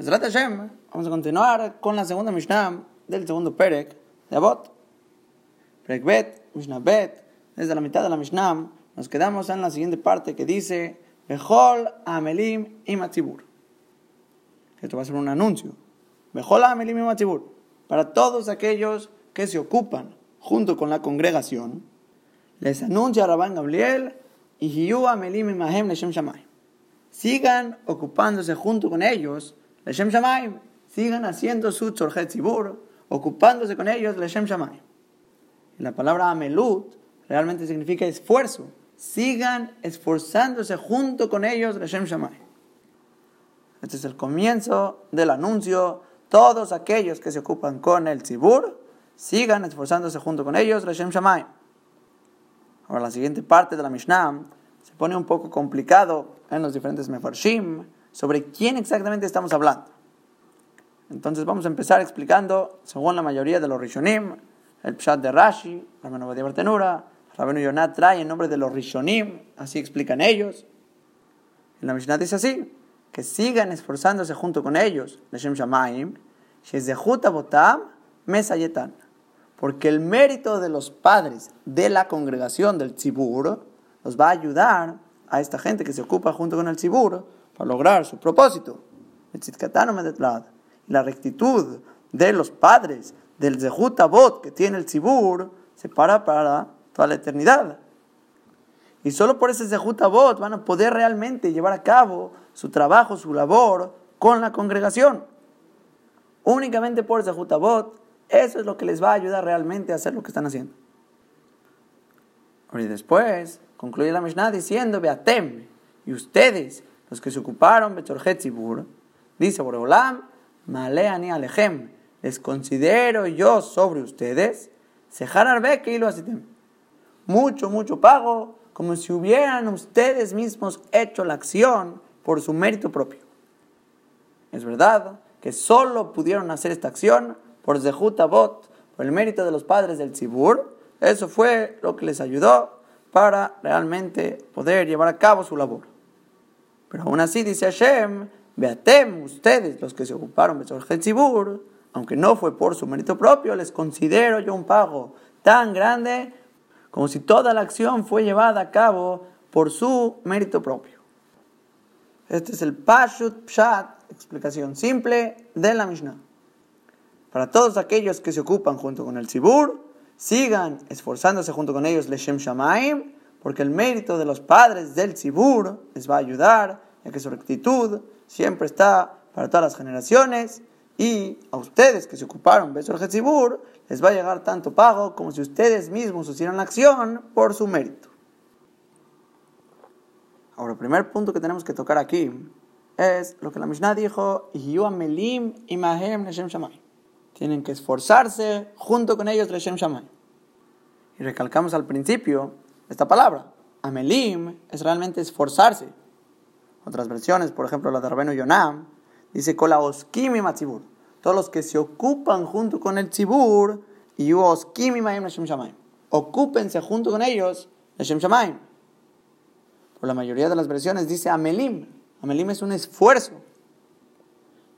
Vamos a continuar con la segunda Mishnah del segundo Perek de Abot. Perek Bet, Mishnah Bet, desde la mitad de la Mishnah nos quedamos en la siguiente parte que dice Bechol Amelim y Matzibur. Esto va a ser un anuncio. Bechol Amelim y Matzibur. Para todos aquellos que se ocupan junto con la congregación, les anuncia Rabban Gabriel y Hiyu Amelim y Mahem Leshem sigan ocupándose junto con ellos, Leshem Shamayim, sigan haciendo su Tzorjet Zibur, ocupándose con ellos, Leshem Shamayim. la palabra Amelut realmente significa esfuerzo. Sigan esforzándose junto con ellos, Leshem Shamayim. Este es el comienzo del anuncio. Todos aquellos que se ocupan con el Tzibur, sigan esforzándose junto con ellos, Leshem Shamayim. Ahora la siguiente parte de la Mishnah se pone un poco complicado en los diferentes mefarshim sobre quién exactamente estamos hablando. Entonces vamos a empezar explicando, según la mayoría de los Rishonim, el Pshat de Rashi, Rabenu Badia Bartenura, Rabenu Yonat trae en nombre de los Rishonim, así explican ellos. Y la Mishnah dice así, que sigan esforzándose junto con ellos, Leshem Shamaim, Botam, Mesayetan. Porque el mérito de los padres de la congregación del Tzibur los va a ayudar a esta gente que se ocupa junto con el Tzibur para lograr su propósito. La rectitud de los padres del Zehut Abot que tiene el Tzibur se para para toda la eternidad. Y solo por ese Zehut Abot van a poder realmente llevar a cabo su trabajo, su labor con la congregación. Únicamente por Zehut Abot, eso es lo que les va a ayudar realmente a hacer lo que están haciendo. Y después, concluye la Mishnah diciendo, Beatem, y ustedes, los que se ocuparon, Betorjet Zibur, dice Boreolam, Maleani Alejem, les considero yo sobre ustedes, Sejar Arbe que lo Mucho, mucho pago, como si hubieran ustedes mismos hecho la acción por su mérito propio. Es verdad que solo pudieron hacer esta acción por Zehut Abot, por el mérito de los padres del Tzibur. Eso fue lo que les ayudó para realmente poder llevar a cabo su labor. Pero aún así dice Hashem, Beatem, ustedes, los que se ocuparon de Tzibur, aunque no fue por su mérito propio, les considero yo un pago tan grande como si toda la acción fue llevada a cabo por su mérito propio. Este es el Pashut Pshat, explicación simple de la Mishnah. Para todos aquellos que se ocupan junto con el Tzibur, sigan esforzándose junto con ellos Leshem Shamaim, porque el mérito de los padres del Tzibur les va a ayudar, ya que su rectitud siempre está para todas las generaciones, y a ustedes que se ocuparon de Tzibur, les va a llegar tanto pago como si ustedes mismos hicieran acción por su mérito. Ahora, el primer punto que tenemos que tocar aquí es lo que la Mishnah dijo, tienen que esforzarse junto con ellos. Y recalcamos al principio esta palabra. Amelim es realmente esforzarse. Otras versiones, por ejemplo la de Rabenu Yonam, dice. Todos los que se ocupan junto con el Tzibur, y. Ocúpense junto con ellos Shammai. Por la mayoría de las versiones dice Amelim. Amelim es un esfuerzo.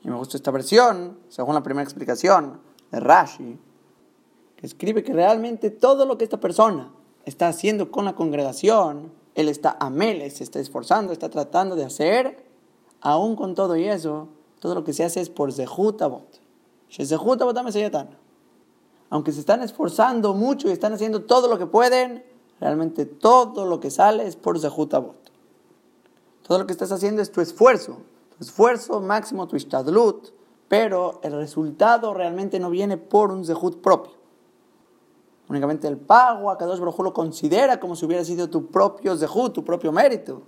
Y me gusta esta versión, según la primera explicación de Rashi, que escribe que realmente todo lo que esta persona está haciendo con la congregación, él está amel, se está esforzando, está tratando de hacer, aún con todo y eso, todo lo que se hace es por Zehut Abot. Aunque se están esforzando mucho y están haciendo todo lo que pueden, realmente todo lo que sale es por Zehut Abot. Todo lo que estás haciendo es tu esfuerzo, esfuerzo máximo, tu istadlut, pero el resultado realmente no viene por un zehut propio. Únicamente el pago a Kadosh Baruj lo considera como si hubiera sido tu propio zehut, tu propio mérito.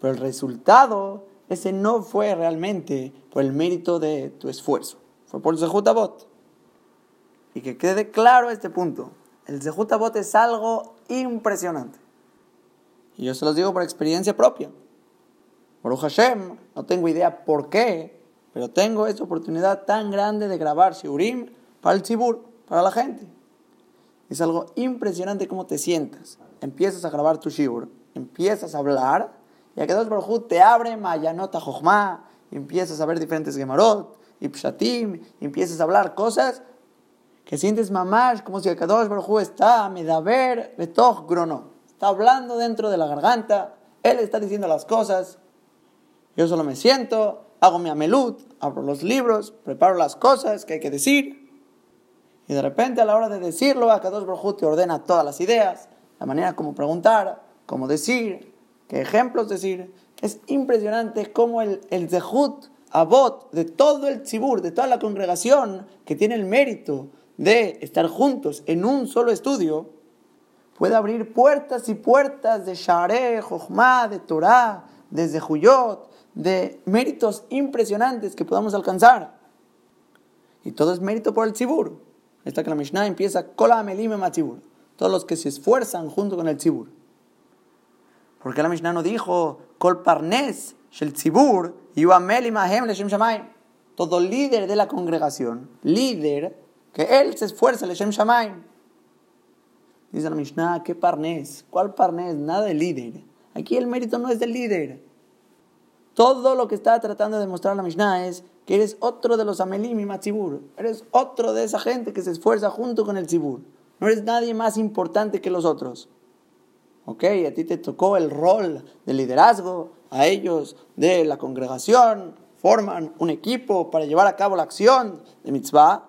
Pero el resultado, ese no fue realmente por el mérito de tu esfuerzo. Fue por el zehut abot. Y que quede claro este punto. El zehut abot es algo impresionante. Y yo se los digo por experiencia propia. Baruch Hashem, no tengo idea por qué, pero tengo esta oportunidad tan grande de grabar Shiurim para el Tzibur, para la gente. Es algo impresionante cómo te sientas. Empiezas a grabar tu Shiur, empiezas a hablar, y a que Baruch te abre Mayanota Jochma y empiezas a ver diferentes gemarot y pshatim, empiezas a hablar cosas que sientes mamash como si el Kadosh Baruj está medaber betoch grono. Está hablando dentro de la garganta, él está diciendo las cosas. Yo solo me siento, hago mi amelut, abro los libros, preparo las cosas que hay que decir. Y de repente a la hora de decirlo, Akadosh Baruj te ordena todas las ideas, la manera como preguntar, cómo decir, qué ejemplos decir. Es impresionante cómo el, el Zehut Abot de todo el Tzibur, de toda la congregación que tiene el mérito de estar juntos en un solo estudio, puede abrir puertas y puertas de Shareh, Jochma, de Torah, desde Huyot, de méritos impresionantes que podamos alcanzar. Y todo es mérito por el Tzibur. Esta que la Mishnah empieza, Kola Melime Matzibur. Todos los que se esfuerzan junto con el Tzibur. ¿Por qué la Mishnah no dijo, Kol Parnes, Shel Tzibur, todo líder de la congregación, líder, que él se esfuerza, Leshem Shamayim. Dice la Mishnah, ¿qué parnés? ¿Cuál parnés? Nada de líder. Aquí el mérito no es del líder. Todo lo que está tratando de demostrar la Mishnah es que eres otro de los Amelim y Matzibur. Eres otro de esa gente que se esfuerza junto con el Tzibur. No eres nadie más importante que los otros. Ok, a ti te tocó el rol de liderazgo, a ellos de la congregación, forman un equipo para llevar a cabo la acción de mitzvah.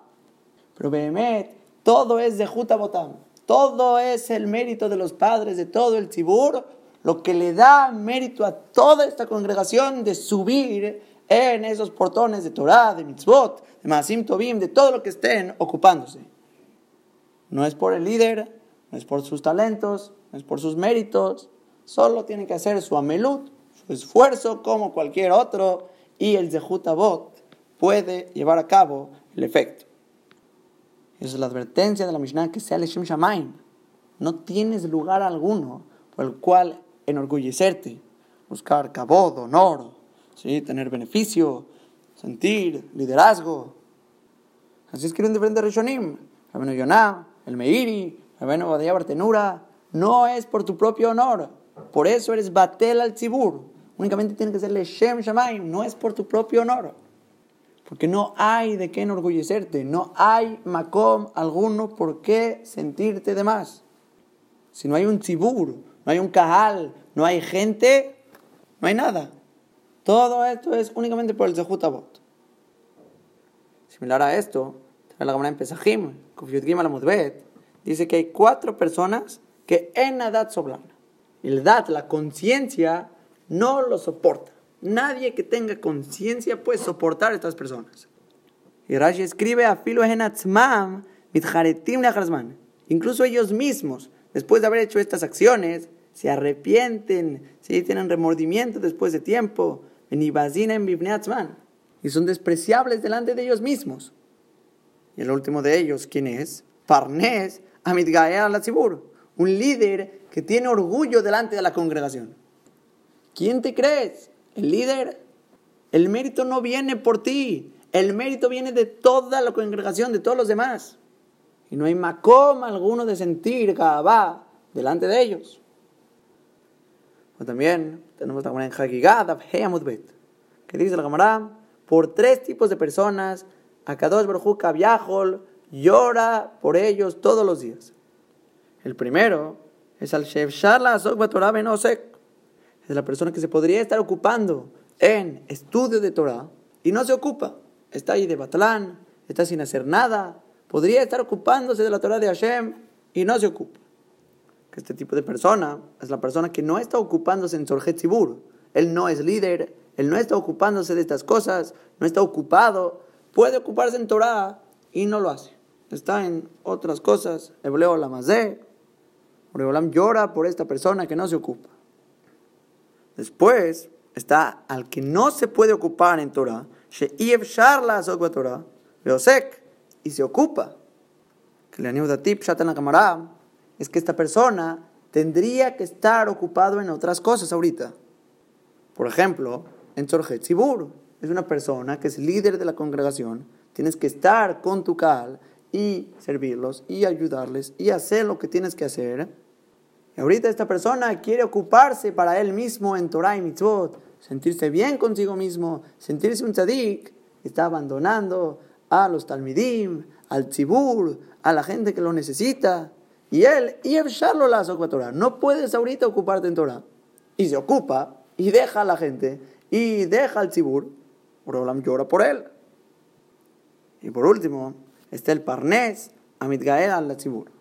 Pero Behemet, todo es de Jutabotam, todo es el mérito de los padres de todo el Tzibur, lo que le da mérito a toda esta congregación de subir en esos portones de Torah, de mitzvot, de Masim Tobim, de todo lo que estén ocupándose. No es por el líder, no es por sus talentos, no es por sus méritos, solo tiene que hacer su amelut, esfuerzo como cualquier otro y el Zehut puede llevar a cabo el efecto. Esa es la advertencia de la Mishnah que sea Leshem Shamaim. No tienes lugar alguno por el cual enorgullecerte, buscar cabod, honor, ¿sí? tener beneficio, sentir liderazgo. Así escriben diferentes Rishonim. Rabenu Yonah, el Meiri, Rabenu Badaya Bartenura. No es por tu propio honor. Por eso eres Batel al Tzibur. Únicamente tiene que serle Shem Shamaim, no es por tu propio honor. Porque no hay de qué enorgullecerte, no hay Makom alguno por qué sentirte de más. Si no hay un tzibur, no hay un kahal, no hay gente, no hay nada. Todo esto es únicamente por el Zehut Abot. Similar a esto, la Gamara en Pesachim, dice que hay cuatro personas que en Adat soblan. El Dat, la conciencia, no lo soporta. Nadie que tenga conciencia puede soportar a estas personas. Y Rashi escribe a Filo Incluso ellos mismos, después de haber hecho estas acciones, se arrepienten, ¿sí? tienen remordimiento después de tiempo. Y son despreciables delante de ellos mismos. Y el último de ellos, ¿quién es? Parnes la un líder que tiene orgullo delante de la congregación. ¿Quién te crees? ¿El líder? El mérito no viene por ti. El mérito viene de toda la congregación, de todos los demás. Y no hay macoma alguno de sentir Gabá delante de ellos. O también tenemos la en Hagigad, que dice la camarada, por tres tipos de personas, Akadosh Baruj Viajol llora por ellos todos los días. El primero es al Shev Sharla Azok Torah Benosek, es la persona que se podría estar ocupando en estudio de Torah y no se ocupa. Está ahí de Batlán, está sin hacer nada. Podría estar ocupándose de la Torah de Hashem y no se ocupa. Que este tipo de persona es la persona que no está ocupándose en Zibur. Él no es líder, él no está ocupándose de estas cosas, no está ocupado. Puede ocuparse en Torah y no lo hace. Está en otras cosas. Ebleo la mazé. llora por esta persona que no se ocupa. Después está al que no se puede ocupar en Torah, Torah, y se ocupa. Que le animo tip la es que esta persona tendría que estar ocupado en otras cosas ahorita. Por ejemplo, en Sorjet Sibur, es una persona que es líder de la congregación, tienes que estar con tu cal y servirlos y ayudarles y hacer lo que tienes que hacer ahorita esta persona quiere ocuparse para él mismo en Torah y Mitzvot, sentirse bien consigo mismo, sentirse un tzadik, está abandonando a los talmidim, al tzibur, a la gente que lo necesita. Y él, y la no puedes ahorita ocuparte en Torah. Y se ocupa, y deja a la gente, y deja al tzibur. Borolam llora por él. Y por último, está el parnés, Gael al tzibur.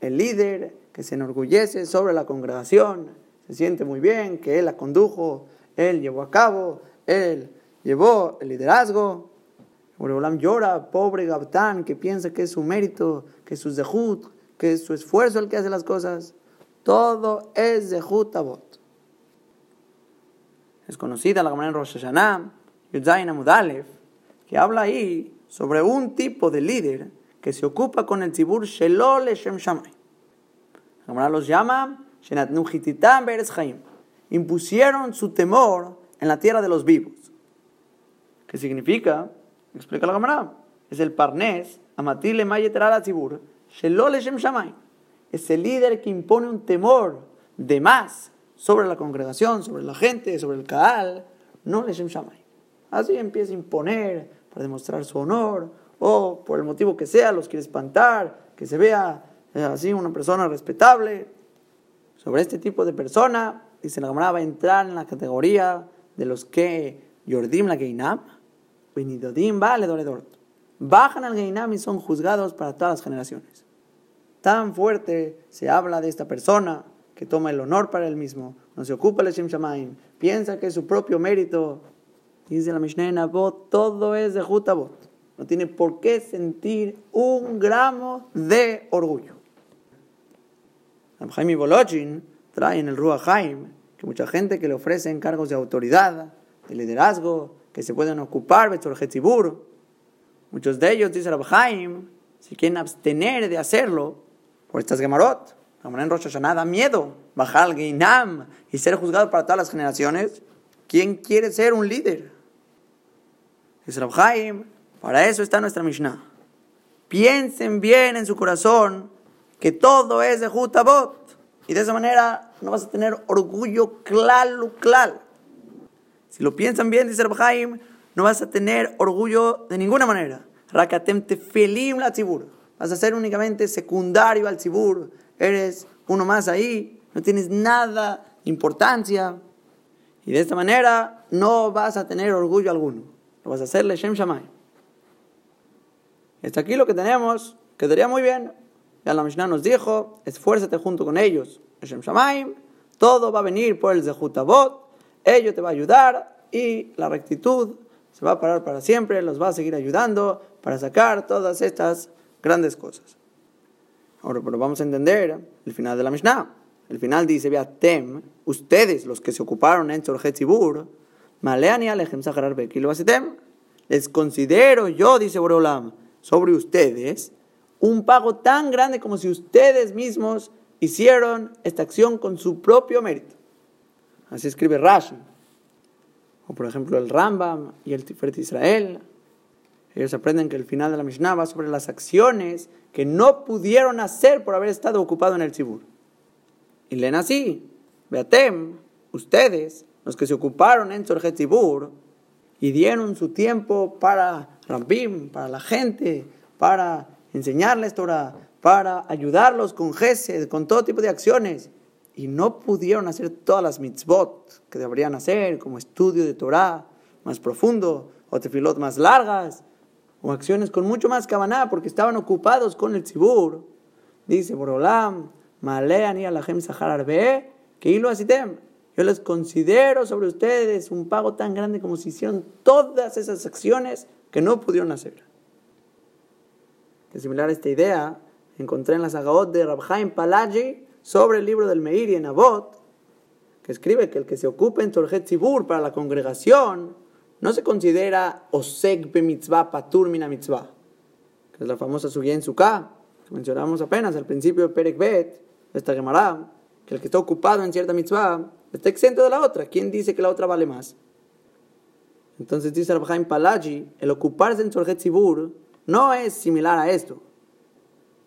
El líder que se enorgullece sobre la congregación, se siente muy bien, que él la condujo, él llevó a cabo, él llevó el liderazgo. Boreolam llora, pobre Gabtán, que piensa que es su mérito, que es su zehut, que es su esfuerzo el que hace las cosas. Todo es zehut abot. Es conocida la manera en Rosh Hashanah, Yudzayin Amudalef, que habla ahí sobre un tipo de líder que se ocupa con el tzibur Shelol Shem Shamay. La los llama Shenatnu Hititam Beres impusieron su temor en la tierra de los vivos. ¿Qué significa? Explica la cámara. Es el parnés, amatile mayeteral tzibur, shelole shem shamay. Es el líder que impone un temor de más sobre la congregación, sobre la gente, sobre el kaal, no le shem shamay. Así empieza a imponer para demostrar su honor o por el motivo que sea, los quiere espantar, que se vea eh, así una persona respetable. Sobre este tipo de persona dice la Gemara, va a entrar en la categoría de los que Yordim la Geinam, Benidodim vale Doredort. Bajan al Geinam y son juzgados para todas las generaciones. Tan fuerte se habla de esta persona que toma el honor para él mismo, no se ocupa de Shem Shamaim, piensa que es su propio mérito. Dice la Mishnah en Abot, todo es de Jutabot. No tiene por qué sentir un gramo de orgullo. Jaime Bolochin trae en el Ruach Haim que mucha gente que le ofrecen cargos de autoridad, de liderazgo, que se pueden ocupar de muchos de ellos, dice Rabhaim, si quieren abstener de hacerlo por estas gemarot. en Rosh Hashanah miedo bajar al Geinam y ser juzgado para todas las generaciones. ¿Quién quiere ser un líder? Dice Rabhaim, para eso está nuestra Mishnah. Piensen bien en su corazón que todo es de Jutabot. Y de esa manera no vas a tener orgullo claro, claro. Si lo piensan bien, dice Rabhaim, no vas a tener orgullo de ninguna manera. Rakatem felim la tzibur. Vas a ser únicamente secundario al tzibur. Eres uno más ahí. No tienes nada importancia. Y de esta manera no vas a tener orgullo alguno. Lo vas a hacerle Shem Shamay. Hasta aquí lo que tenemos. Quedaría muy bien. Ya la Mishnah nos dijo, esfuérzate junto con ellos. Shem Shamaim, todo va a venir por el Zehutabot, ello te va a ayudar y la rectitud se va a parar para siempre, los va a seguir ayudando para sacar todas estas grandes cosas. Ahora, pero vamos a entender el final de la Mishnah. El final dice, vea, tem, ustedes, los que se ocuparon en Tzibur, maleani alechem saharar bekilo les considero yo, dice Boreolam, sobre ustedes, un pago tan grande como si ustedes mismos hicieron esta acción con su propio mérito. Así escribe Rashi. O por ejemplo el Rambam y el Tiferet Israel. Ellos aprenden que el final de la Mishnah va sobre las acciones que no pudieron hacer por haber estado ocupado en el Tzibur. Y leen así, Beatem, ustedes, los que se ocuparon en Sorjet Tzibur, y dieron su tiempo para Rambim, para la gente, para enseñarles Torah, para ayudarlos con gesed, con todo tipo de acciones. Y no pudieron hacer todas las mitzvot que deberían hacer, como estudio de Torah más profundo, o tefilot más largas, o acciones con mucho más kabaná, porque estaban ocupados con el tzibur. Dice Borolam, Maleani alahem sahar arbe, que asitem. Yo les considero sobre ustedes un pago tan grande como si hicieron todas esas acciones que no pudieron hacer similar a esta idea, encontré en la Sagaot de Rabhaim Palaji sobre el libro del Meir y en Abot, que escribe que el que se ocupa en Torjet Zibur para la congregación no se considera Osek be mitzvah patur mina mitzvah, que es la famosa suya en Sukkah, que mencionamos apenas al principio de Perek Bet, esta Gemara, que el que está ocupado en cierta mitzvah está exento de la otra. ¿Quién dice que la otra vale más? Entonces dice Rabhaim Palaji, el ocuparse en Torjet Zibur no es similar a esto.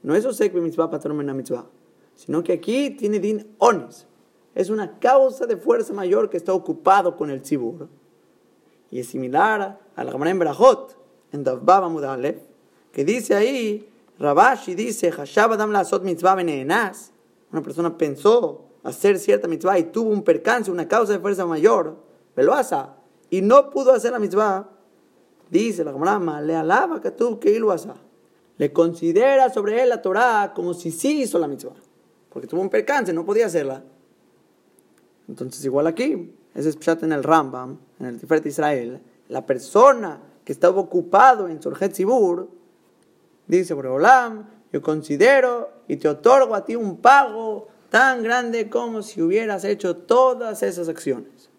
No es Osek mitzvah patrón mitzvah. Sino que aquí tiene din ones. es una causa de fuerza mayor que está ocupado con el tzibur. Y es similar al Gemara en Berajot, en Davbaba Mudalev, que dice ahí, Rabashi dice, la mitzvah una persona pensó hacer cierta mitzvah y tuvo un percance, una causa de fuerza mayor, hace y no pudo hacer la mitzvah, dice la Gemara, le alaba que lo Le considera sobre él la Torah como si sí hizo la mitzvah, porque tuvo un percance, no podía hacerla. Entonces, igual aquí, ese es Pshat en el Rambam, en el Tiferet Israel, la persona que estaba ocupado en Sorjet Zibur, dice Boreolam, yo considero y te otorgo a ti un pago tan grande como si hubieras hecho todas esas acciones.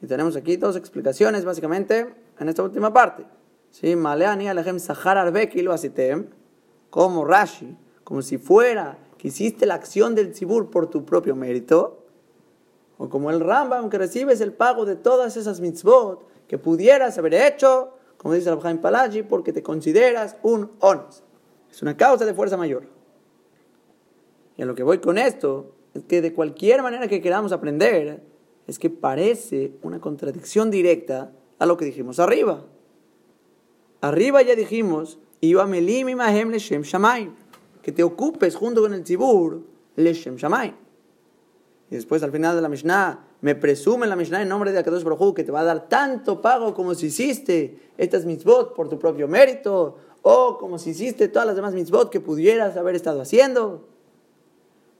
Y tenemos aquí dos explicaciones básicamente en esta última parte. ¿Sí? Maleani alejem sahar arbeki lo asitem, como Rashi, como si fuera que hiciste la acción del tzibur por tu propio mérito, o como el Rambam que recibes el pago de todas esas mitzvot que pudieras haber hecho, como dice el Jaime Palaji, porque te consideras un ones. Es una causa de fuerza mayor. Y a lo que voy con esto es que de cualquier manera que queramos aprender, es que parece una contradicción directa a lo que dijimos arriba. Arriba ya dijimos, que te ocupes junto con el tzibur leshem shamay. Y después al final de la Mishnah, me presume la Mishnah en nombre de Akadosh Baruj que te va a dar tanto pago como si hiciste estas mitzvot por tu propio mérito, o como si hiciste todas las demás mitzvot que pudieras haber estado haciendo.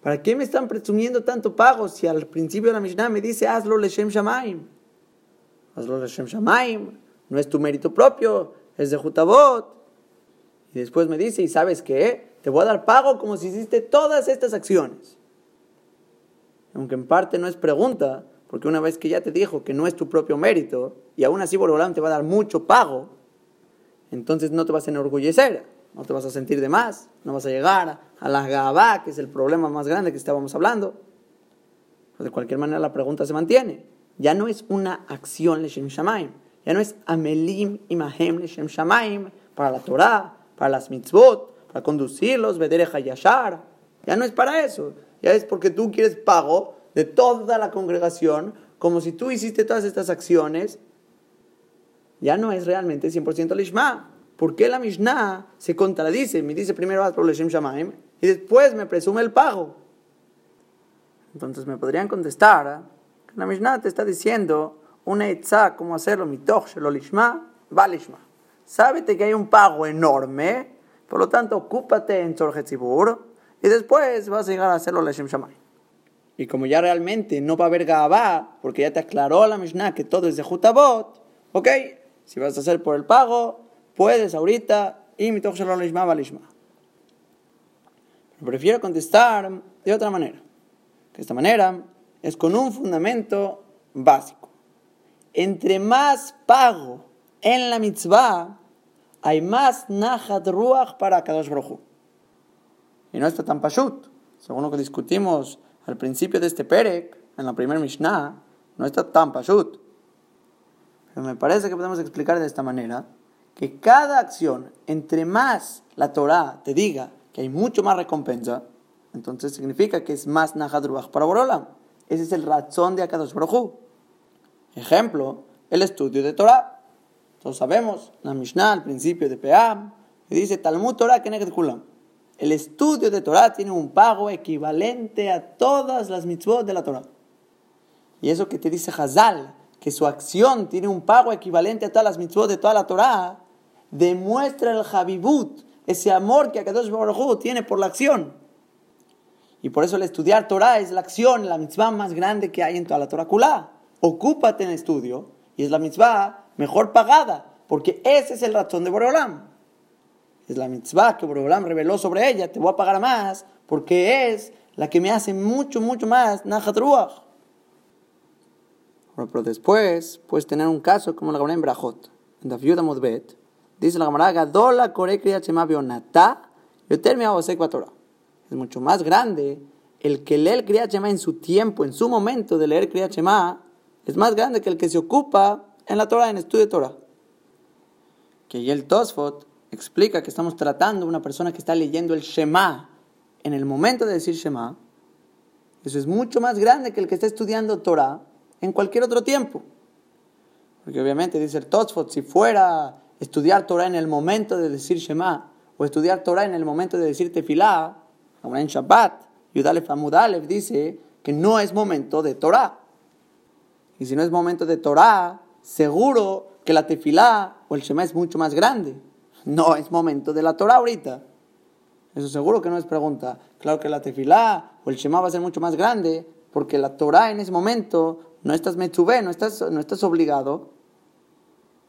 ¿Para qué me están presumiendo tanto pago si al principio de la Mishnah me dice hazlo leshem shamaim? Hazlo leshem shamaim. No es tu mérito propio, es de Jutabot. Y después me dice, ¿y sabes qué? Te voy a dar pago como si hiciste todas estas acciones. Aunque en parte no es pregunta, porque una vez que ya te dijo que no es tu propio mérito, y aún así Borolam te va a dar mucho pago, entonces no te vas a enorgullecer no te vas a sentir de más, no vas a llegar a la gabá, que es el problema más grande que estábamos hablando. Pues de cualquier manera la pregunta se mantiene. Ya no es una acción Leshem Shamaim, ya no es Amelim Imahem Leshem Shamaim para la Torah, para las mitzvot, para conducirlos, Vedere Hayashar. Ya no es para eso, ya es porque tú quieres pago de toda la congregación, como si tú hiciste todas estas acciones. Ya no es realmente 100% Lishma. ¿Por qué la Mishnah se contradice? Me dice primero Leshem Shamaim y después me presume el pago. Entonces me podrían contestar que la Mishnah te está diciendo una etza, cómo hacerlo, mitoch shelo lishma, valishma. Sábete que hay un pago enorme, por lo tanto ocúpate en Tzibur y después vas a llegar a hacerlo Leshem Shamaim. Y como ya realmente no va a haber Gabá, porque ya te aclaró la Mishnah que todo es de Jutabot, ok, si vas a hacer por el pago, puedes ahorita, y mi Pero prefiero contestar de otra manera. Que esta manera es con un fundamento básico. Entre más pago en la mitzvah, hay más nahat ruach para Kadosh Baruj Y no está tan pashut. Según lo que discutimos al principio de este perek, en la primera Mishnah, no está tan pashut. Pero me parece que podemos explicar de esta manera que cada acción, entre más la Torah te diga que hay mucho más recompensa, entonces significa que es más Nahadruach para Borolam. Ese es el razón de Akadosh Baruj Ejemplo, el estudio de Torah. Todos sabemos, la Mishnah al principio de Peam, dice Talmud Torah Keneged Kulam. El estudio de Torah tiene un pago equivalente a todas las mitzvot de la Torah. Y eso que te dice Hazal, que su acción tiene un pago equivalente a todas las mitzvot de toda la Torah, demuestra el Javibut, ese amor que Akadosh Baruj tiene por la acción. Y por eso el estudiar Torah es la acción, la mitzvah más grande que hay en toda la Torah Kulá. Ocúpate en el estudio y es la mitzvah mejor pagada, porque ese es el razón de Boreolam. Es la mitzvah que Boreolam reveló sobre ella, te voy a pagar más, porque es la que me hace mucho, mucho más Nahat Ruach. Pero después puedes tener un caso como la en Brajot, en Dafiuda Modbet, Dice la Gemara, Gadola Kore Kriyachema Bionata, Yotermia Torah. Es mucho más grande el que lee el Kriyachema en su tiempo, en su momento de leer Kriyachema, es más grande que el que se ocupa en la Torah, en estudio de Torah. Que el Tosfot explica que estamos tratando una persona que está leyendo el Shema en el momento de decir Shema. eso es mucho más grande que el que está estudiando Torah en cualquier otro tiempo. Porque obviamente dice el Tosfot, si fuera estudiar Torah en el momento de decir Shema, o estudiar Torah en el momento de decir Tefilá, ahora en Shabbat, Yudalef Amudalef dice que no es momento de Torah. Y si no es momento de Torah, seguro que la Tefilá o el Shema es mucho más grande. No es momento de la Torah ahorita. Eso seguro que no es pregunta. Claro que la Tefilá o el Shema va a ser mucho más grande porque la Torah en ese momento no estás metzubé, no estás, no estás obligado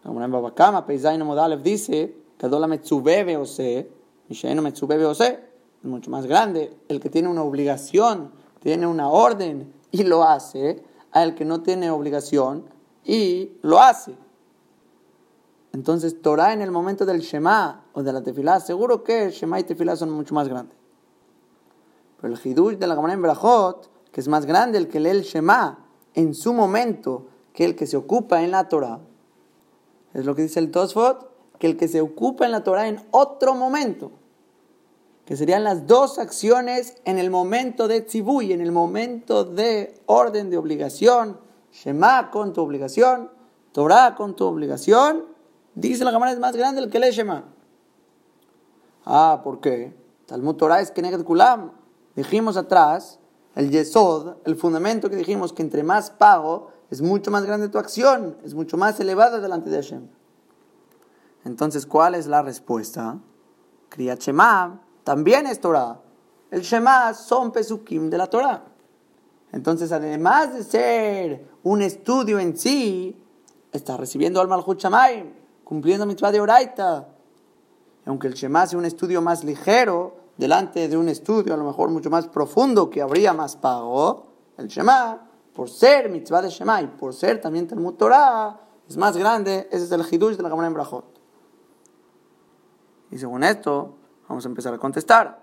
como en Babakama, Peizaino Modalev dice, Kadola Metzubebe Ose, Mishaino Metzubebe Ose, es mucho más grande. El que tiene una obligación, tiene una orden y lo hace, a el que no tiene obligación y lo hace. Entonces, Torah en el momento del Shema o de la Tefilá, seguro que Shema y Tefilá son mucho más grandes. Pero el Hidush de la Gemara en Brajot, que es más grande el que lee el Shema en su momento que el que se ocupa en la Torah, es lo que dice el Tosfot, que el que se ocupa en la Torah en otro momento, que serían las dos acciones en el momento de tzibuy, en el momento de orden de obligación, Shema con tu obligación, Torah con tu obligación, dice la cámara es más grande el que lee Shema. Ah, ¿por qué? Talmud Torah es Keneged Kulam. Dijimos atrás, el Yesod, el fundamento que dijimos que entre más pago, es mucho más grande tu acción, es mucho más elevada delante de Hashem. Entonces, ¿cuál es la respuesta? Kriyat Shema también es Torah. El Shema son pesukim de la Torah. Entonces, además de ser un estudio en sí, está recibiendo al Malchut cumpliendo mitzvah de Oraita. Aunque el Shema sea un estudio más ligero, delante de un estudio a lo mejor mucho más profundo que habría más pago, el Shema por ser mitzvah de Shema y por ser también Talmud Torah, es más grande, ese es el hidush de la Gemara en Brajot. Y según esto, vamos a empezar a contestar.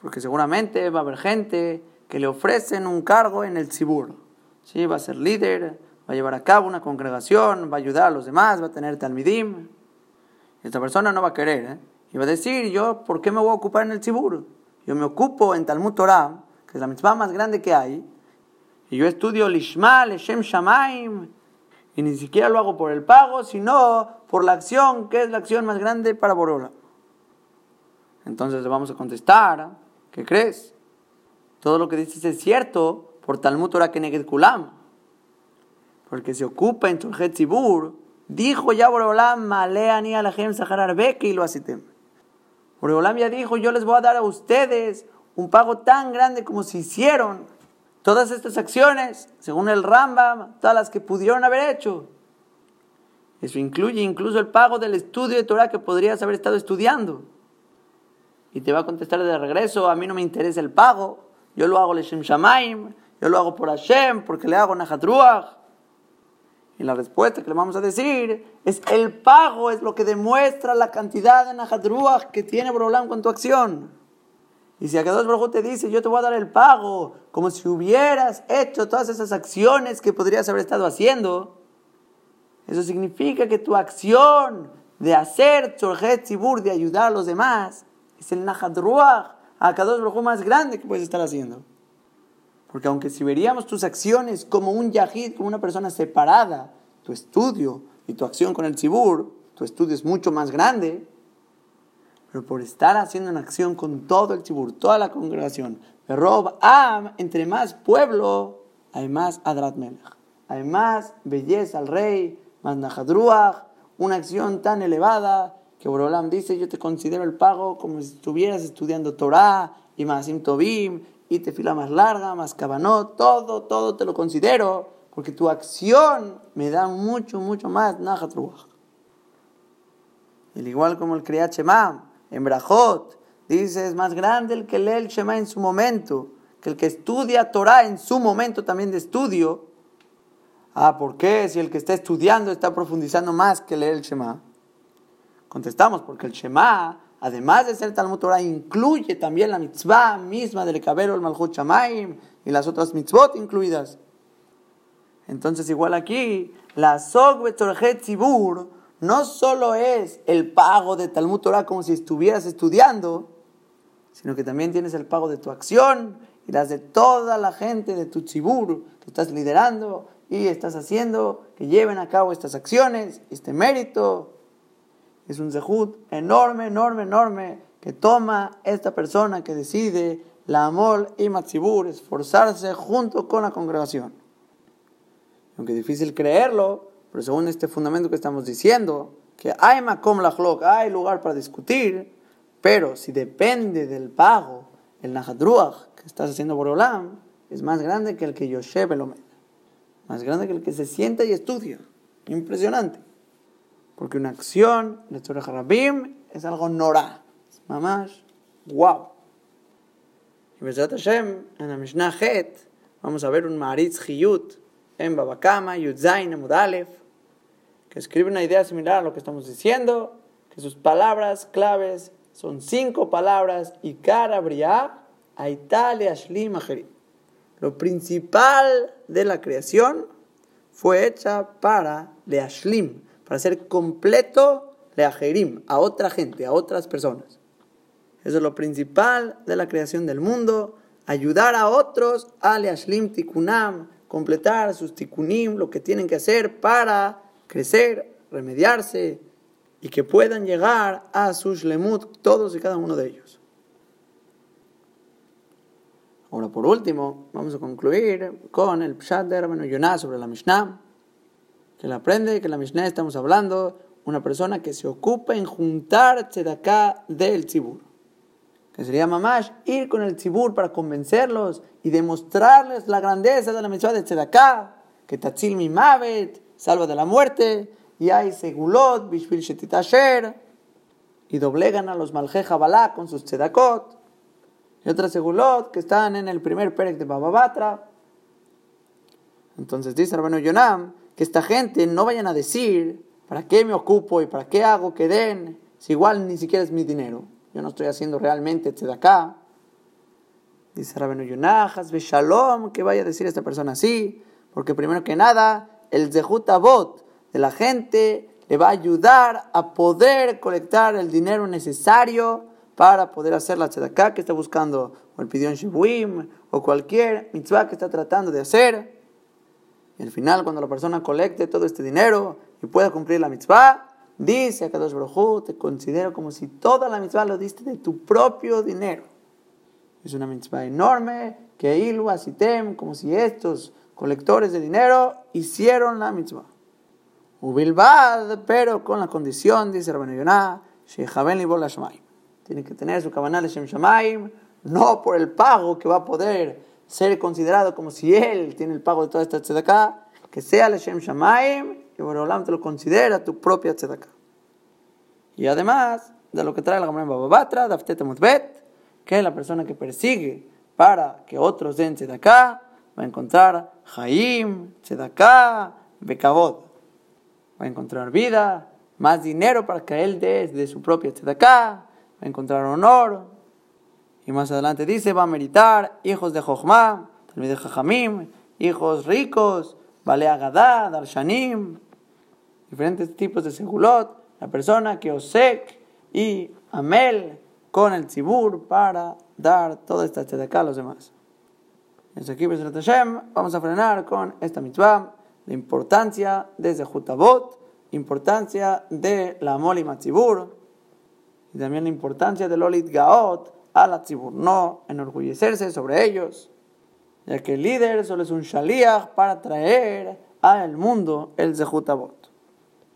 Porque seguramente va a haber gente que le ofrecen un cargo en el Tzibur. ¿Sí? Va a ser líder, va a llevar a cabo una congregación, va a ayudar a los demás, va a tener talmidim. Esta persona no va a querer. ¿eh? Y va a decir, yo, ¿por qué me voy a ocupar en el Tzibur? Yo me ocupo en Talmud Torah, que es la mitzvah más grande que hay, y yo estudio Lishma, Leshem Shamaim, y ni siquiera lo hago por el pago, sino por la acción, que es la acción más grande para Borola. Entonces le vamos a contestar, ¿qué crees? Todo lo que dices es cierto por Talmud Torah Keneged Kulam, porque se ocupa en Turjet Zibur, dijo ya Boreolam, Maleani Alahem Saharar Beke y lo asitem. Boreolam ya dijo, yo les voy a dar a ustedes un pago tan grande como si hicieron Todas estas acciones, según el Rambam, todas las que pudieron haber hecho. Eso incluye incluso el pago del estudio de Torah que podrías haber estado estudiando. Y te va a contestar de regreso, a mí no me interesa el pago, yo lo hago Leshem Shamaim, yo lo hago por Hashem, porque le hago Nahat Y la respuesta que le vamos a decir es el pago es lo que demuestra la cantidad de Nahat que tiene Borolam con tu acción. Y si Akadosh Baruj te dice, yo te voy a dar el pago, como si hubieras hecho todas esas acciones que podrías haber estado haciendo, eso significa que tu acción de hacer Tzorjet Tzibur, de ayudar a los demás, es el Nahat Ruach, Akadosh Baruj más grande que puedes estar haciendo. Porque aunque si veríamos tus acciones como un yahid, como una persona separada, tu estudio y tu acción con el Tzibur, tu estudio es mucho más grande, pero por estar haciendo una acción con todo el chibur, toda la congregación, Rob Am, entre más pueblo, hay más Adrat Melech, hay más belleza al rey, más Nahadruach, una acción tan elevada que Borolam dice: Yo te considero el pago como si estuvieras estudiando Torah y Masim Tobim y te fila más larga, más cabanot, todo, todo te lo considero porque tu acción me da mucho, mucho más. El igual como el Kriyat Shema, en Brajot, dice, es más grande el que lee el Shema en su momento, que el que estudia Torah en su momento también de estudio. Ah, ¿por qué? Si el que está estudiando está profundizando más que leer el Shema. Contestamos, porque el Shema, además de ser Talmud Torah, incluye también la mitzvah misma del Kabero, el Malchut Shamaim y las otras mitzvot incluidas. Entonces, igual aquí, la Sog Betorjet Zibur no solo es el pago de Talmud Torah como si estuvieras estudiando, sino que también tienes el pago de tu acción y las de toda la gente de tu tzibur. Tú estás liderando y estás haciendo que lleven a cabo estas acciones, este mérito. Es un zehut enorme, enorme, enorme que toma esta persona que decide la amor y matzibur, esforzarse junto con la congregación. Aunque es difícil creerlo, pero según este fundamento que estamos diciendo, que hay makom lachlok, hay lugar para discutir, pero si depende del pago, el nahadruach que estás haciendo por Olam, es más grande que el que Yoshev el más grande que el que se sienta y estudia. Impresionante. Porque una acción, de Rabim, es algo norá. Es mamash, wow. Y Hashem, en la Mishnah Het, vamos a ver un Maritz Chiyut en Babakama, Yudzain, Amudalef, que escribe una idea similar a lo que estamos diciendo, que sus palabras claves son cinco palabras, y Bria, Aitale, Ashlim, Acherim. Lo principal de la creación fue hecha para Leashlim, para ser completo Leajerim, a otra gente, a otras personas. Eso es lo principal de la creación del mundo, ayudar a otros a Tikunam, completar sus Tikunim, lo que tienen que hacer para crecer, remediarse y que puedan llegar a sus Lemut todos y cada uno de ellos. Ahora, por último, vamos a concluir con el Pshat de Rabbeinu Yonah sobre la Mishnah, que le aprende que la Mishnah estamos hablando una persona que se ocupa en juntar tzedaká del tzibur, que sería mamash ir con el tzibur para convencerlos y demostrarles la grandeza de la mitzvah de tzedaká, que tatzil mi mavet, salva de la muerte, y hay segulot, bishvil shetitasher, y doblegan a los maljeja balá con sus tzedakot y otras segulot que están en el primer perek de Bababatra. Entonces dice Rabino Yonam que esta gente no vayan a decir para qué me ocupo y para qué hago que den, si igual ni siquiera es mi dinero. Yo no estoy haciendo realmente acá. Dice Rabino Yonajas, Shalom, que vaya a decir esta persona así, porque primero que nada, el Zehut de la gente le va a ayudar a poder colectar el dinero necesario para poder hacer la tzedakah que está buscando, o el pidión shibuim, o cualquier mitzvah que está tratando de hacer. Y al final, cuando la persona colecte todo este dinero y pueda cumplir la mitzvah, dice a Kadosh Baruj te considero como si toda la mitzvah lo diste de tu propio dinero. Es una mitzvah enorme que ilu asitem, como si estos colectores de dinero hicieron la mitzvah. Ubilbad, pero con la condición, dice Rabban Yonah, Shechaben Libol tiene que tener su cabanal Shem Shamaim, no por el pago que va a poder ser considerado como si él tiene el pago de toda esta tzedakah, que sea el Shem Shamaim, y Boreolam te lo considera tu propia tzedakah. Y además de lo que trae la Gamara Bababatra, Daftet Mutbet, que la persona que persigue para que otros den tzedakah, va a encontrar Haim, tzedakah, Bekavod. Va a encontrar vida, más dinero para que él dé de su propia tzedakah, va a encontrar honor. Y más adelante dice, va a meritar hijos de Jochma, de Jajamim, hijos ricos, Vale Agadá, Darshanim, diferentes tipos de segulot, la persona que osek y amel con el tzibur para dar toda esta tzedakah a los demás. Desde aquí, vamos a frenar con esta mitzvah, la importancia desde Jutabot, importancia de la Moli Matzibur, y también la importancia del Olit Gaot a la tzibur, no enorgullecerse sobre ellos, ya que el líder solo es un shaliach para traer al mundo el Zehutabot.